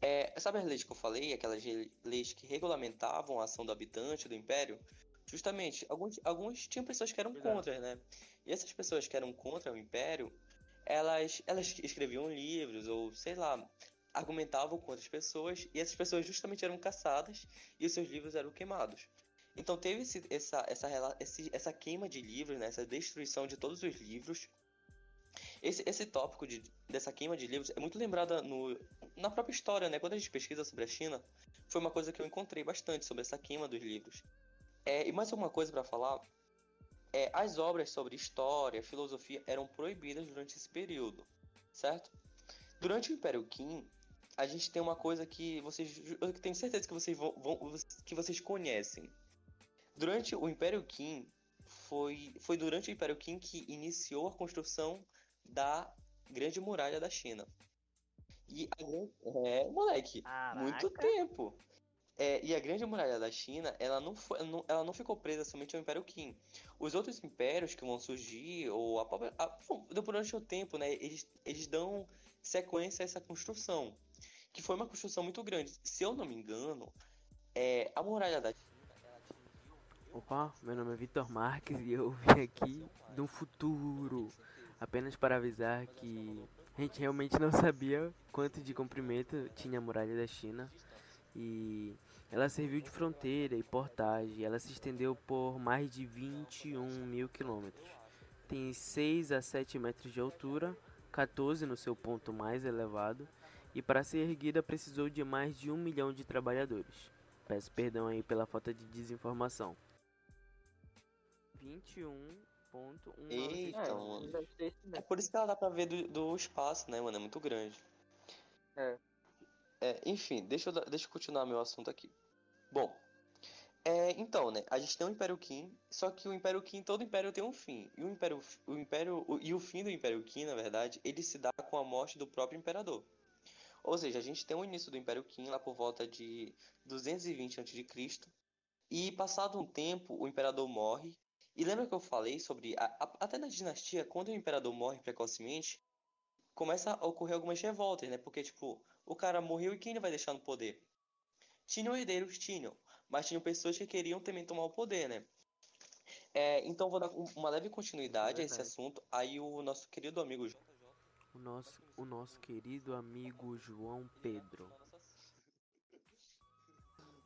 É, sabe as leis que eu falei? Aquelas leis que regulamentavam a ação do habitante do império? Justamente, alguns, alguns tinham pessoas que eram contra, né? E essas pessoas que eram contra o império, elas, elas escreviam livros ou, sei lá, argumentavam contra as pessoas e essas pessoas justamente eram caçadas e os seus livros eram queimados. Então teve esse, essa, essa, esse, essa queima de livros, né, essa destruição de todos os livros. Esse, esse tópico de, dessa queima de livros é muito lembrada no, na própria história, né? Quando a gente pesquisa sobre a China, foi uma coisa que eu encontrei bastante sobre essa queima dos livros. É, e mais alguma coisa para falar? É, as obras sobre história, filosofia eram proibidas durante esse período, certo? Durante o Império Qin, a gente tem uma coisa que vocês, eu tenho certeza que vocês vão, vão que vocês conhecem, Durante o Império Qin, foi, foi durante o Império Qin que iniciou a construção da Grande Muralha da China. E a, é, moleque, Caraca. muito tempo. É, e a Grande Muralha da China, ela não, foi, ela não ficou presa somente ao Império Qin. Os outros impérios que vão surgir, ou a própria. A, durante o tempo, né, eles, eles dão sequência a essa construção. Que foi uma construção muito grande. Se eu não me engano, é, a Muralha da China
Opa, meu nome é Vitor Marques e eu vim aqui do futuro apenas para avisar que a gente realmente não sabia quanto de comprimento tinha a muralha da China e ela serviu de fronteira e portagem. Ela se estendeu por mais de 21 mil quilômetros. Tem 6 a 7 metros de altura, 14 no seu ponto mais elevado, e para ser erguida precisou de mais de um milhão de trabalhadores. Peço perdão aí pela falta de desinformação. 21.1
Eita, mano. É por isso que ela dá pra ver do, do espaço, né, mano? É muito grande.
É.
é enfim, deixa eu, deixa eu continuar meu assunto aqui. Bom, é, então, né, a gente tem o Império Qin, só que o Império Qin, todo Império tem um fim. E o Império, o Império, o, e o fim do Império Qin, na verdade, ele se dá com a morte do próprio Imperador. Ou seja, a gente tem o início do Império Qin lá por volta de 220 a.C. E passado um tempo, o Imperador morre e lembra que eu falei sobre. A, a, até na dinastia, quando o imperador morre precocemente, começa a ocorrer algumas revoltas, né? Porque, tipo, o cara morreu e quem ele vai deixar no poder? Tinham herdeiros, tinham, mas tinham pessoas que queriam também tomar o poder, né? É, então vou dar uma leve continuidade é a esse assunto. Aí o nosso querido amigo
o nosso, o nosso querido amigo João Pedro.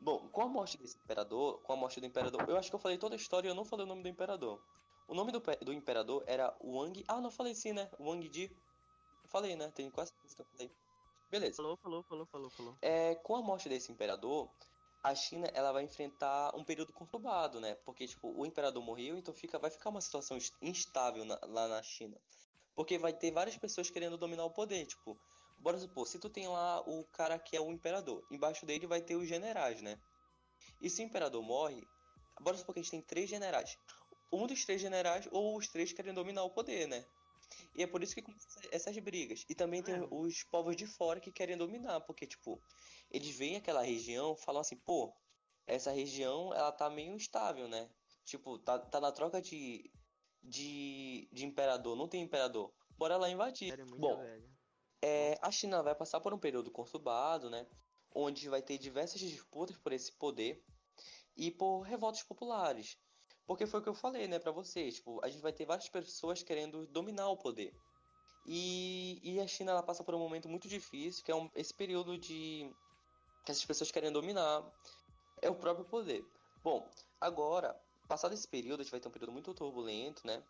Bom, com a morte desse imperador, com a morte do imperador, eu acho que eu falei toda a história e eu não falei o nome do imperador. O nome do, do imperador era Wang. Ah, não falei sim, né? Wang Di. Falei, né? Tem quase que eu falei. Beleza.
Falou, falou, falou, falou, falou.
É, com a morte desse imperador, a China ela vai enfrentar um período conturbado, né? Porque tipo, o imperador morreu, então fica, vai ficar uma situação instável na, lá na China. Porque vai ter várias pessoas querendo dominar o poder, tipo, bora supor, se tu tem lá o cara que é o imperador, embaixo dele vai ter os generais, né? E se o imperador morre, bora supor que a gente tem três generais. Um dos três generais ou os três querem dominar o poder, né? E é por isso que começam essas brigas. E também tem é. os povos de fora que querem dominar, porque, tipo, eles veem aquela região falam assim, pô, essa região, ela tá meio instável, né? Tipo, tá, tá na troca de, de, de imperador, não tem imperador. Bora lá invadir. É Bom, é, a China vai passar por um período conturbado, né? Onde vai ter diversas disputas por esse poder e por revoltas populares. Porque foi o que eu falei, né, para vocês. Tipo, a gente vai ter várias pessoas querendo dominar o poder. E, e a China ela passa por um momento muito difícil, que é um, esse período de que essas pessoas querem dominar é o próprio poder. Bom, agora, passado esse período, a gente vai ter um período muito turbulento, né?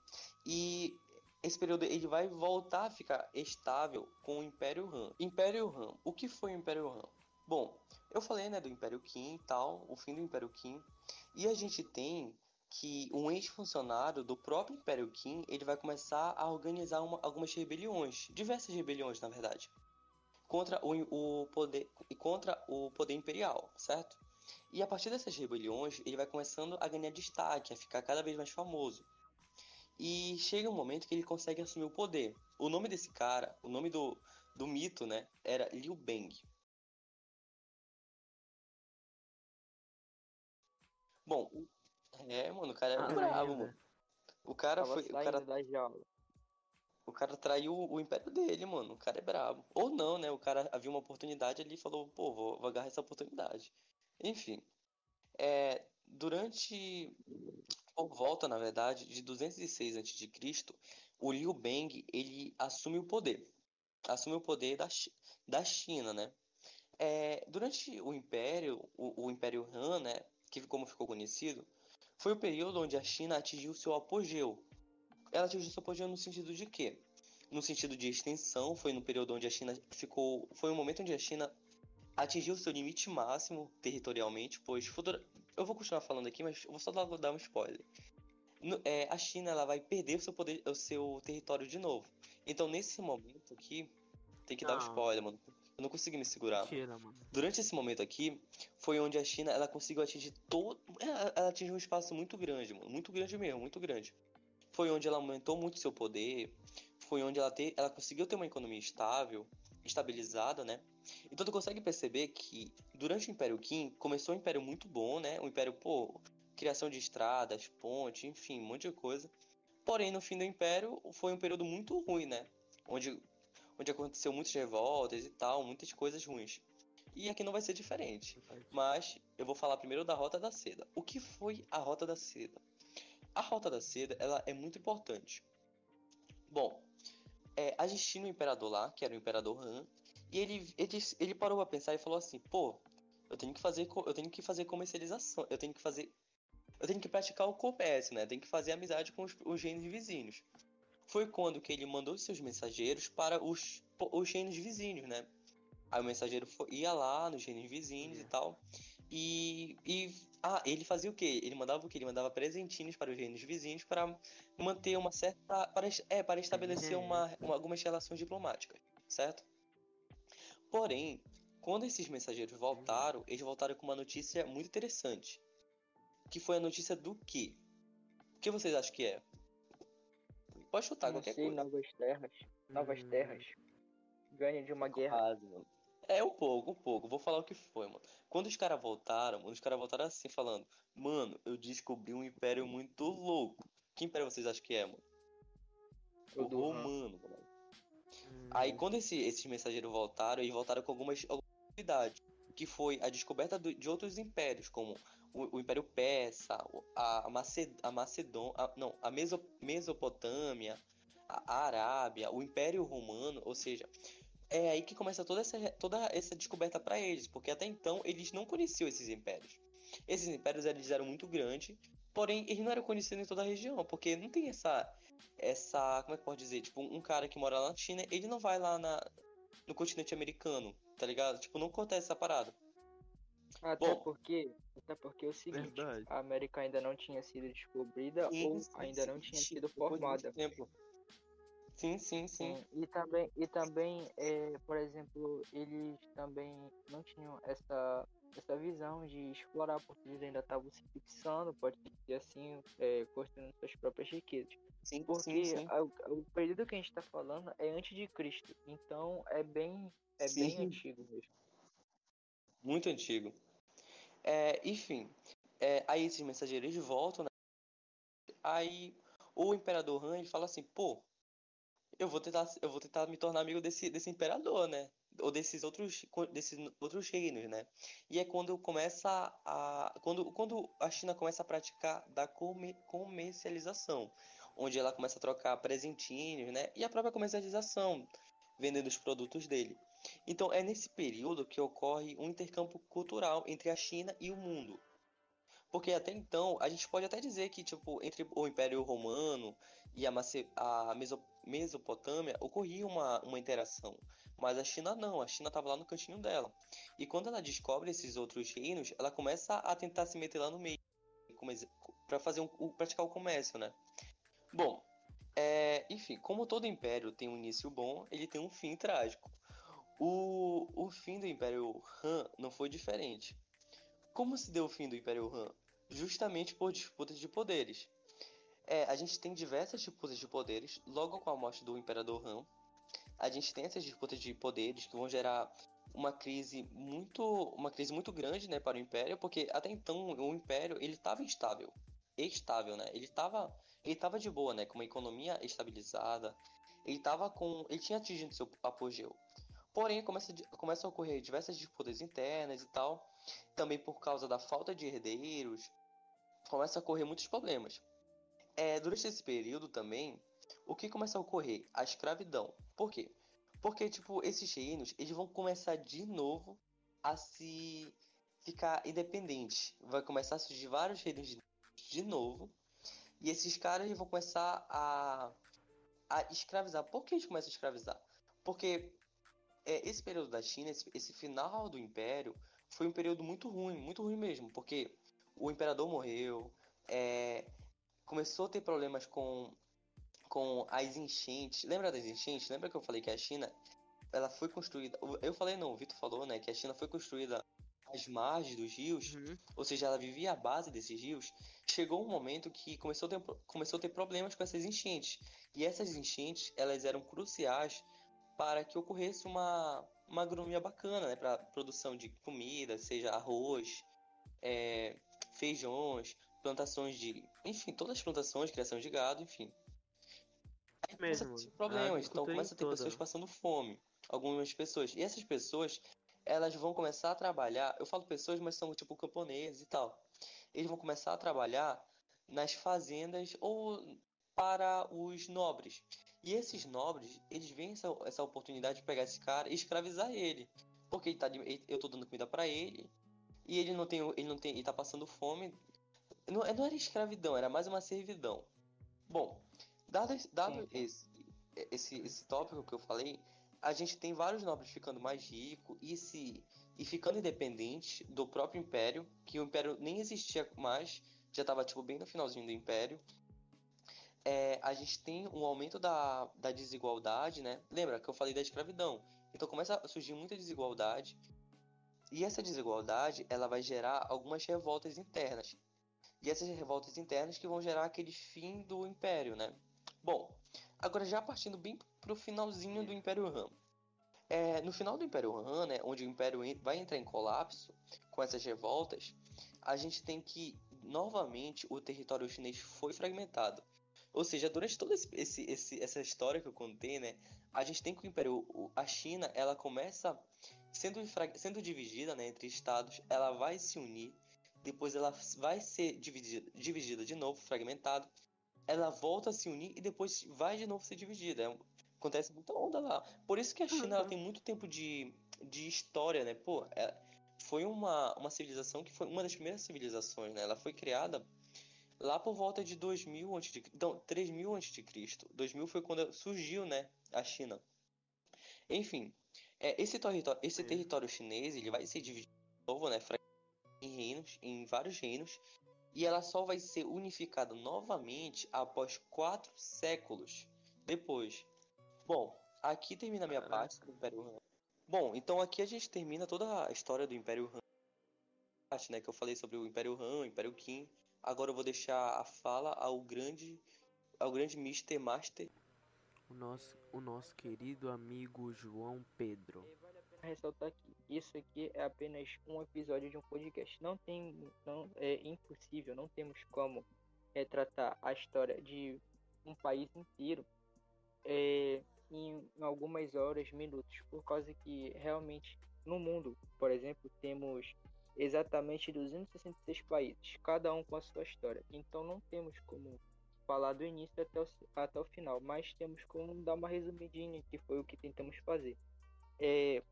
E esse período ele vai voltar a ficar estável com o Império Han. Império Han. O que foi o Império Han? Bom, eu falei, né, do Império Qin e tal, o fim do Império Qin. E a gente tem que um ex-funcionário do próprio Império Qin, ele vai começar a organizar uma, algumas rebeliões, diversas rebeliões, na verdade, contra o, o poder contra o poder imperial, certo? E a partir dessas rebeliões, ele vai começando a ganhar destaque, a ficar cada vez mais famoso. E chega um momento que ele consegue assumir o poder. O nome desse cara, o nome do, do mito, né, era Liu Beng. Bom, é, mano, o cara era ah, bravo, mano. O cara foi. O cara, o cara traiu o império dele, mano. O cara é brabo. Ou não, né? O cara havia uma oportunidade ali e falou, pô, vou, vou agarrar essa oportunidade. Enfim. É, durante. Por volta, na verdade, de 206 a.C., o Liu Beng ele assume o poder. Assume o poder da, da China, né? É, durante o Império, o, o Império Han, né? Que como ficou conhecido, foi o período onde a China atingiu seu apogeu. Ela atingiu seu apogeu no sentido de quê? No sentido de extensão, foi no período onde a China ficou. Foi o momento onde a China atingiu seu limite máximo territorialmente, pois. Futura, eu vou continuar falando aqui, mas eu vou só dar, um spoiler. No, é, a China ela vai perder o seu, poder, o seu território de novo. Então, nesse momento aqui, tem que não. dar um spoiler, mano. Eu não consegui me segurar. Tira, Durante esse momento aqui, foi onde a China ela conseguiu atingir todo. Ela, ela atingiu um espaço muito grande, mano. Muito grande mesmo, muito grande. Foi onde ela aumentou muito seu poder. Foi onde ela, te, ela conseguiu ter uma economia estável, estabilizada, né? Então tu consegue perceber que durante o Império Qin começou um império muito bom, né? Um império, pô, criação de estradas, pontes, enfim, um monte de coisa. Porém, no fim do império foi um período muito ruim, né? Onde onde aconteceu muitas revoltas e tal, muitas coisas ruins. E aqui não vai ser diferente. Mas eu vou falar primeiro da Rota da Seda. O que foi a Rota da Seda? A Rota da Seda ela é muito importante. Bom, é, a gente tinha um imperador lá, que era o Imperador Han, e ele, ele, ele parou pra pensar e falou assim, pô, eu tenho que fazer, eu tenho que fazer comercialização, eu tenho que fazer, eu tenho que praticar o comércio, né? Eu tenho que fazer amizade com os, os vizinhos foi quando que ele mandou seus mensageiros para os, os reinos vizinhos, né? Aí o mensageiro foi, ia lá nos reinos vizinhos e tal. E, e ah, ele fazia o quê? Ele mandava o quê? Ele mandava presentinhos para os reinos vizinhos para manter uma certa. Para, é, para estabelecer uma, uma, algumas relações diplomáticas, certo? Porém, quando esses mensageiros voltaram, eles voltaram com uma notícia muito interessante. Que foi a notícia do quê? O que vocês acham que é? Pode chutar Não qualquer sei, coisa.
Novas terras. Novas hum. terras. Ganha de uma guerra.
Quase, mano. É um pouco, um pouco. Vou falar o que foi, mano. Quando os caras voltaram, mano, os caras voltaram assim, falando: Mano, eu descobri um império muito louco. Que império vocês acham que é, mano? O, o romano, mano. Aí quando esse, esses mensageiros voltaram, eles voltaram com algumas, novidades. Que foi a descoberta de outros impérios, como o, o Império Persa, a, Maced a Macedônia, não, a Meso Mesopotâmia, a, a Arábia, o Império Romano, ou seja, é aí que começa toda essa, toda essa descoberta para eles, porque até então eles não conheciam esses impérios. Esses impérios eles eram muito grandes, porém eles não eram conhecidos em toda a região, porque não tem essa essa, como é que pode dizer, tipo, um cara que mora lá na China, ele não vai lá na, no continente americano, tá ligado? Tipo, não acontece essa parada.
Até Bom, porque, até porque é o seguinte, verdade. a América ainda não tinha sido descobrida sim, ou sim, ainda sim, não tinha sido formada.
Sim, sim, sim.
E também, e também é, por exemplo, eles também não tinham essa, essa visão de explorar, porque eles ainda estavam se fixando, pode ser assim, é, construindo suas próprias riquezas. Sim, porque sim, sim. A, o período que a gente está falando é antes de Cristo, então é bem, é bem antigo mesmo.
Muito antigo. É, enfim, é, aí esses mensageiros voltam, né? Aí o imperador Han ele fala assim, pô, eu vou tentar, eu vou tentar me tornar amigo desse, desse imperador, né? Ou desses outros, desses outros reinos, né? E é quando começa a, quando, quando a China começa a praticar da comercialização, onde ela começa a trocar presentinhos, né? E a própria comercialização, vendendo os produtos dele. Então é nesse período que ocorre um intercâmbio cultural entre a China e o mundo. Porque até então, a gente pode até dizer que, tipo, entre o Império Romano e a, Mace a Meso Mesopotâmia ocorria uma, uma interação. Mas a China não, a China estava lá no cantinho dela. E quando ela descobre esses outros reinos, ela começa a tentar se meter lá no meio para fazer um, praticar o comércio, né? Bom, é, enfim, como todo império tem um início bom, ele tem um fim trágico. O, o fim do Império Han não foi diferente. Como se deu o fim do Império Han? Justamente por disputas de poderes. É, a gente tem diversas disputas de poderes logo com a morte do Imperador Han. A gente tem essas disputas de poderes que vão gerar uma crise muito uma crise muito grande né para o império porque até então o império ele estava instável estável né ele estava ele estava de boa né com uma economia estabilizada ele estava com ele tinha atingido seu apogeu Porém, começa, começa a ocorrer diversas disputas internas e tal, também por causa da falta de herdeiros, começa a ocorrer muitos problemas. É, durante esse período também, o que começa a ocorrer? A escravidão. Por quê? Porque, tipo, esses reinos, eles vão começar de novo a se ficar independentes. Vai começar a surgir vários reinos de novo. E esses caras vão começar a, a escravizar. Por que eles começam a escravizar? Porque é, esse período da China, esse, esse, final do Império, foi um período muito ruim, muito ruim mesmo, porque o imperador morreu, é, começou a ter problemas com, com as enchentes. Lembra das enchentes? Lembra que eu falei que a China ela foi construída. Eu falei não, o Vitor falou, né, que a China foi construída às margens dos rios, uhum. ou seja, ela vivia à base desses rios. Chegou um momento que começou a ter, começou a ter problemas com essas enchentes. E essas enchentes, elas eram cruciais para que ocorresse uma, uma agronomia bacana né, para produção de comida, seja arroz, é, feijões, plantações de. Enfim, todas as plantações, criação de gado, enfim. Aí Mesmo. problemas, então começa a ter toda. pessoas passando fome. Algumas pessoas. E essas pessoas, elas vão começar a trabalhar. Eu falo pessoas, mas são tipo camponeses e tal. Eles vão começar a trabalhar nas fazendas ou para os nobres. E esses nobres, eles veem essa, essa oportunidade de pegar esse cara e escravizar ele. Porque ele tá de, eu tô dando comida para ele, e ele não tem. Ele não tem. Ele tá passando fome. Não, não era escravidão, era mais uma servidão. Bom, dado, dado esse, esse, esse tópico que eu falei, a gente tem vários nobres ficando mais ricos e, se, e ficando independentes do próprio império, que o império nem existia mais, já estava tipo, bem no finalzinho do império é, a gente tem um aumento da, da desigualdade, né? Lembra que eu falei da escravidão? Então começa a surgir muita desigualdade e essa desigualdade ela vai gerar algumas revoltas internas. E essas revoltas internas que vão gerar aquele fim do império, né? Bom, agora já partindo bem pro finalzinho do Império Han. É, no final do Império Han, né, onde o Império vai entrar em colapso com essas revoltas, a gente tem que novamente o território chinês foi fragmentado Ou seja, durante toda esse, esse, essa história que eu contei, né, a gente tem que o Império, a China, ela começa sendo, sendo dividida né, entre estados, ela vai se unir, depois ela vai ser dividida, dividida de novo, fragmentada, ela volta a se unir e depois vai de novo ser dividida. Acontece muita onda lá. Por isso que a China uhum. tem muito tempo de, de história, né? Pô, é, foi uma, uma civilização que foi uma das primeiras civilizações, né? Ela foi criada lá por volta de 2000 a.C. Então, 3000 a.C. 2000 foi quando surgiu, né, a China. Enfim, é, esse, território, esse território chinês ele vai ser dividido de novo, né, em reinos, em vários reinos, e ela só vai ser unificada novamente após quatro séculos depois. Bom, aqui termina a minha Caraca. parte do Império Han. Bom, então aqui a gente termina toda a história do Império Han, né, que eu falei sobre o Império Han, o Império Qin. Agora eu vou deixar a fala ao grande ao grande Mr. Master.
O nosso, o nosso querido amigo João Pedro.
Vale a pena ressaltar que isso aqui é apenas um episódio de um podcast. Não tem, não é impossível, não temos como retratar a história de um país inteiro é, em, algumas horas, minutos, por causa que realmente no mundo, por exemplo, temos exatamente 266 países, cada um com a sua história. Então não temos como falar do início até o, até o final, mas temos como dar uma resumidinha, que foi o que tentamos fazer. É,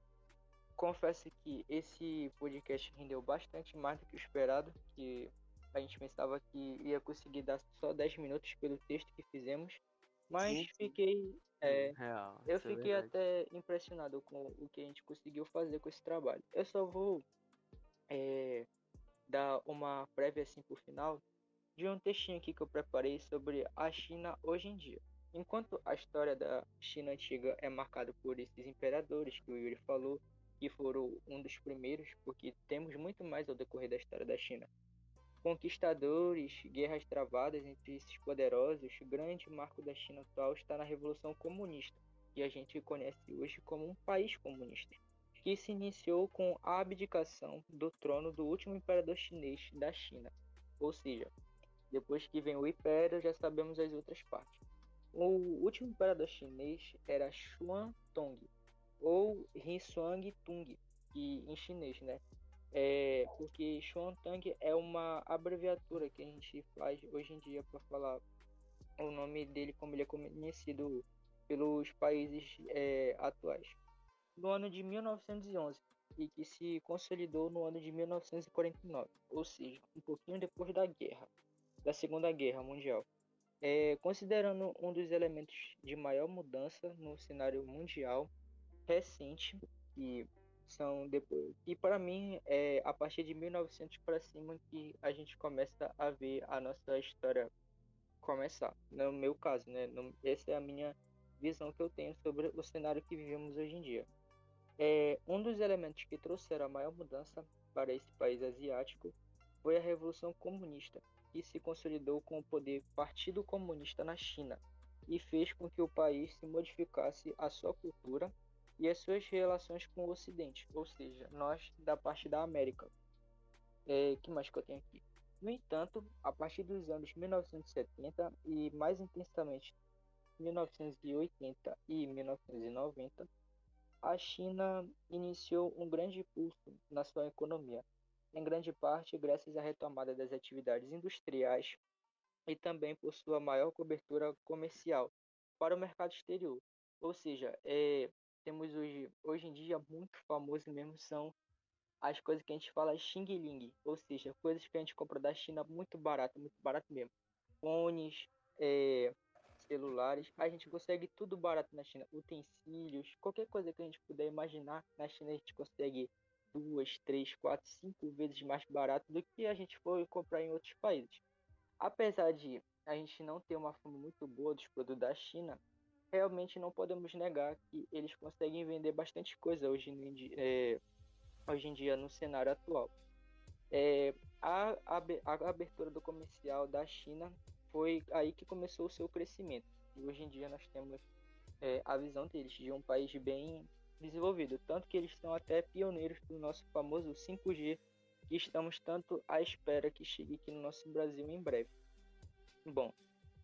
confesso que esse podcast rendeu bastante mais do que o esperado, que a gente pensava que ia conseguir dar só 10 minutos pelo texto que fizemos, mas sim, fiquei. É,
Real,
eu é fiquei é até impressionado com o que a gente conseguiu fazer com esse trabalho. Eu só vou é, dar uma prévia assim por final de um textinho aqui que eu preparei sobre a China hoje em dia. Enquanto a história da China antiga é marcada por esses imperadores que o Yuri falou, que foram um dos primeiros, porque temos muito mais ao decorrer da história da China. Conquistadores, guerras travadas entre esses poderosos, o grande marco da China atual está na Revolução Comunista, que a gente conhece hoje como um país comunista, que se iniciou com a abdicação do trono do último imperador chinês da China, ou seja, depois que vem o Império, já sabemos as outras partes. O último imperador chinês era Xuan Tong, ou Rinsuang Tung, que em chinês, né? É, porque Xuan Tang é uma abreviatura que a gente faz hoje em dia para falar o nome dele como ele é conhecido pelos países é, atuais. No ano de 1911 e que se consolidou no ano de 1949, ou seja, um pouquinho depois da guerra da Segunda Guerra Mundial. É, considerando um dos elementos de maior mudança no cenário mundial recente, que são depois e para mim é a partir de 1900 para cima que a gente começa a ver a nossa história começar. No meu caso, né? No, essa é a minha visão que eu tenho sobre o cenário que vivemos hoje em dia. É, um dos elementos que trouxeram a maior mudança para esse país asiático foi a Revolução Comunista, que se consolidou com o poder Partido Comunista na China e fez com que o país se modificasse a sua cultura e as suas relações com o Ocidente, ou seja, nós da parte da América. É, que mais que eu tenho aqui? No entanto, a partir dos anos 1970 e mais intensamente 1980 e 1990, a China iniciou um grande impulso na sua economia, em grande parte graças à retomada das atividades industriais e também por sua maior cobertura comercial para o mercado exterior. Ou seja, é, temos hoje, hoje em dia muito famoso mesmo são as coisas que a gente fala Xing Ling, ou seja, coisas que a gente compra da China muito barato, muito barato mesmo. Fones, é, celulares, a gente consegue tudo barato na China. Utensílios, qualquer coisa que a gente puder imaginar, na China a gente consegue duas, três, quatro, cinco vezes mais barato do que a gente for comprar em outros países. Apesar de a gente não ter uma fama muito boa dos produtos da China, realmente não podemos negar que eles conseguem vender bastante coisa hoje em dia, é, hoje em dia no cenário atual. É, a, a abertura do comercial da China foi aí que começou o seu crescimento. E hoje em dia nós temos é, a visão deles de um país bem desenvolvido, tanto que eles são até pioneiros do nosso famoso 5G, que estamos tanto à espera que chegue aqui no nosso Brasil em breve. Bom,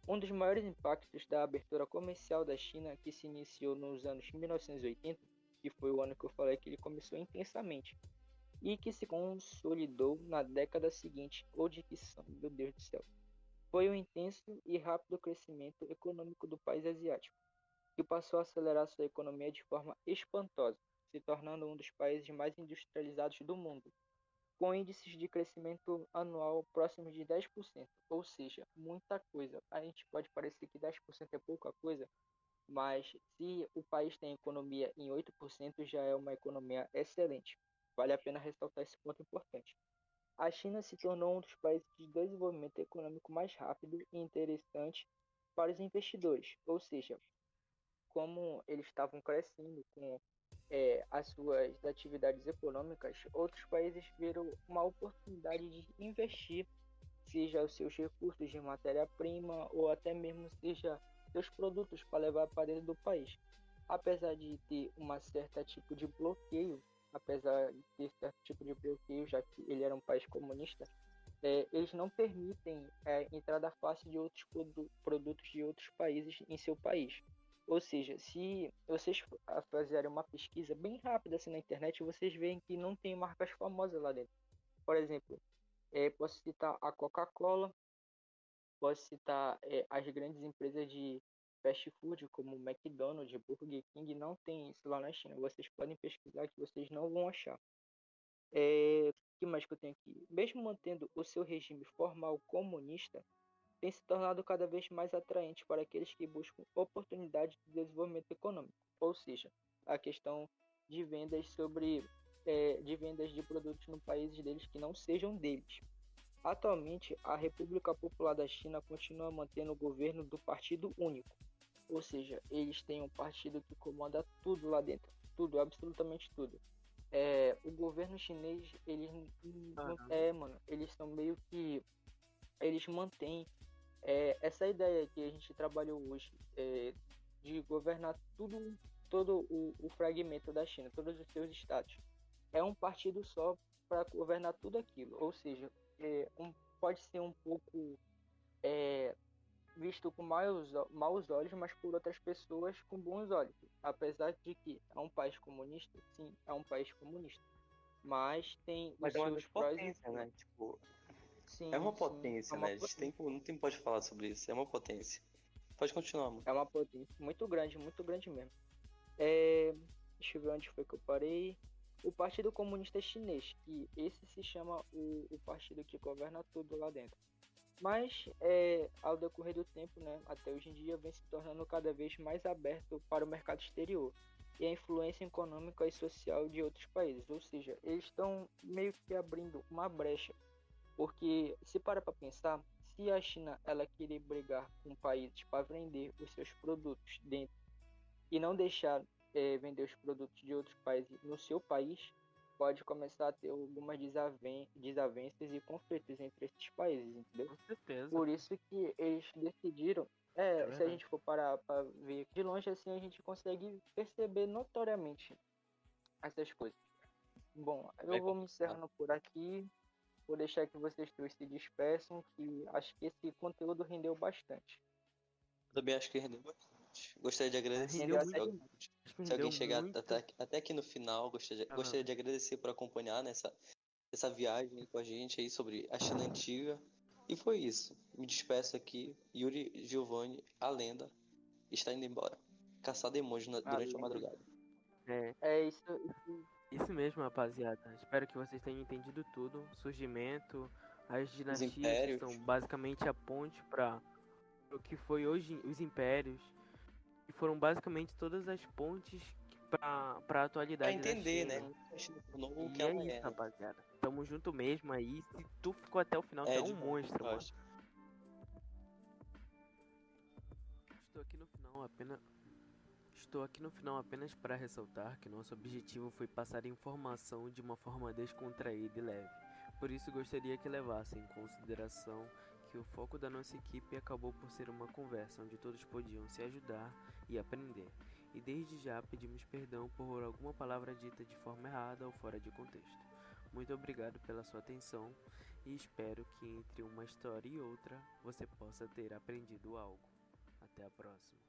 Um dos maiores impactos da abertura comercial da China, que se iniciou nos anos 1980, que foi o ano que eu falei que ele começou intensamente, e que se consolidou na década seguinte, ou de que são, meu Deus do céu, foi o intenso e rápido crescimento econômico do país asiático, que passou a acelerar sua economia de forma espantosa, se tornando um dos países mais industrializados do mundo, com índices de crescimento anual próximos de 10%, ou seja, muita coisa. A gente pode parecer que 10% é pouca coisa, mas se o país tem economia em 8%, já é uma economia excelente. Vale a pena ressaltar esse ponto importante. A China se tornou um dos países de desenvolvimento econômico mais rápido e interessante para os investidores, ou seja, como eles estavam crescendo com é, as suas atividades econômicas, outros países viram uma oportunidade de investir, seja os seus recursos de matéria-prima ou até mesmo seja seus produtos para levar para dentro do país. Apesar de ter uma certa tipo de bloqueio, apesar de ter certo tipo de bloqueio, já que ele era um país comunista, é, eles não permitem é, entrada fácil de outros produ produtos de outros países em seu país. Ou seja, se vocês fizerem uma pesquisa bem rápida assim na internet, vocês veem que não tem marcas famosas lá dentro. Por exemplo, é, posso citar a Coca-Cola, posso citar é, as grandes empresas de fast food como McDonald's, Burger King, não tem isso lá na China. Vocês podem pesquisar que vocês não vão achar. É, que mais que eu tenho aqui? Mesmo mantendo o seu regime formal comunista, tem se tornado cada vez mais atraente para aqueles que buscam oportunidades de desenvolvimento econômico, ou seja, a questão de vendas sobre é, de vendas de produtos no países deles que não sejam deles. Atualmente, a República Popular da China continua mantendo o governo do Partido Único, ou seja, eles têm um partido que comanda tudo lá dentro, tudo, absolutamente tudo. É, o governo chinês, eles uhum. é, mano, eles são meio que eles mantêm é, essa ideia que a gente trabalhou hoje é, de governar tudo, todo o, o, fragmento da China, todos os seus estados, é um partido só para governar tudo aquilo. Ou seja, é, um, pode ser um pouco é, visto com maus, maus olhos, mas por outras pessoas com bons olhos. Apesar de que é um país comunista, sim, é um país comunista. Mas tem
mas os é seus prós e né? Tipo, Sim, é uma potência, sim, é uma né? Potência. Tem, não tem pode falar sobre isso. É uma potência. Pode continuar, mano.
É uma potência muito grande, muito grande mesmo. É... Deixa eu ver onde foi que eu parei. O Partido Comunista Chinês, que esse se chama o, o partido que governa tudo lá dentro. Mas é, ao decorrer do tempo, né, até hoje em dia, vem se tornando cada vez mais aberto para o mercado exterior e a influência econômica e social de outros países. Ou seja, eles estão meio que abrindo uma brecha porque se para para pensar, se a China ela querer brigar com países para vender os seus produtos dentro e não deixar é, vender os produtos de outros países no seu país, pode começar a ter algumas desaven desavenças e conflitos entre esses países, entendeu?
Com certeza.
Por isso que eles decidiram. É, é se a gente for parar para ver de longe assim, a gente consegue perceber notoriamente essas coisas. Bom, eu vou me encerrando por aqui. Vou deixar que vocês dois se despeçam, que acho que esse conteúdo rendeu bastante.
Também acho que rendeu bastante. Gostaria de agradecer. Rendeu se, alguém, se alguém chegar até, até, aqui no final, gostaria, de, gostaria de agradecer por acompanhar nessa essa viagem com a gente aí sobre a China Antiga. E foi isso. Me despeço aqui. Yuri Giovanni, a lenda, está indo embora. Caçar demônios durante a, a madrugada.
É, é isso, isso
isso mesmo, rapaziada. Espero que vocês tenham entendido tudo. Surgimento, as dinastias são basicamente a ponte para o que foi hoje os impérios. E foram basicamente todas as pontes para a atualidade.
Pra entender, né?
O que e é, é isso, rapaziada. Tamo junto mesmo aí. Se tu ficou até o final, é, tu é um monstro, mano. Estou aqui no final apenas Estou aqui no final apenas para ressaltar que nosso objetivo foi passar informação de uma forma descontraída e leve. Por isso gostaria que levassem em consideração que o foco da nossa equipe acabou por ser uma conversa onde todos podiam se ajudar e aprender. E desde já pedimos perdão por alguma palavra dita de forma errada ou fora de contexto. Muito obrigado pela sua atenção e espero que entre uma história e outra você possa ter aprendido algo. Até a próxima.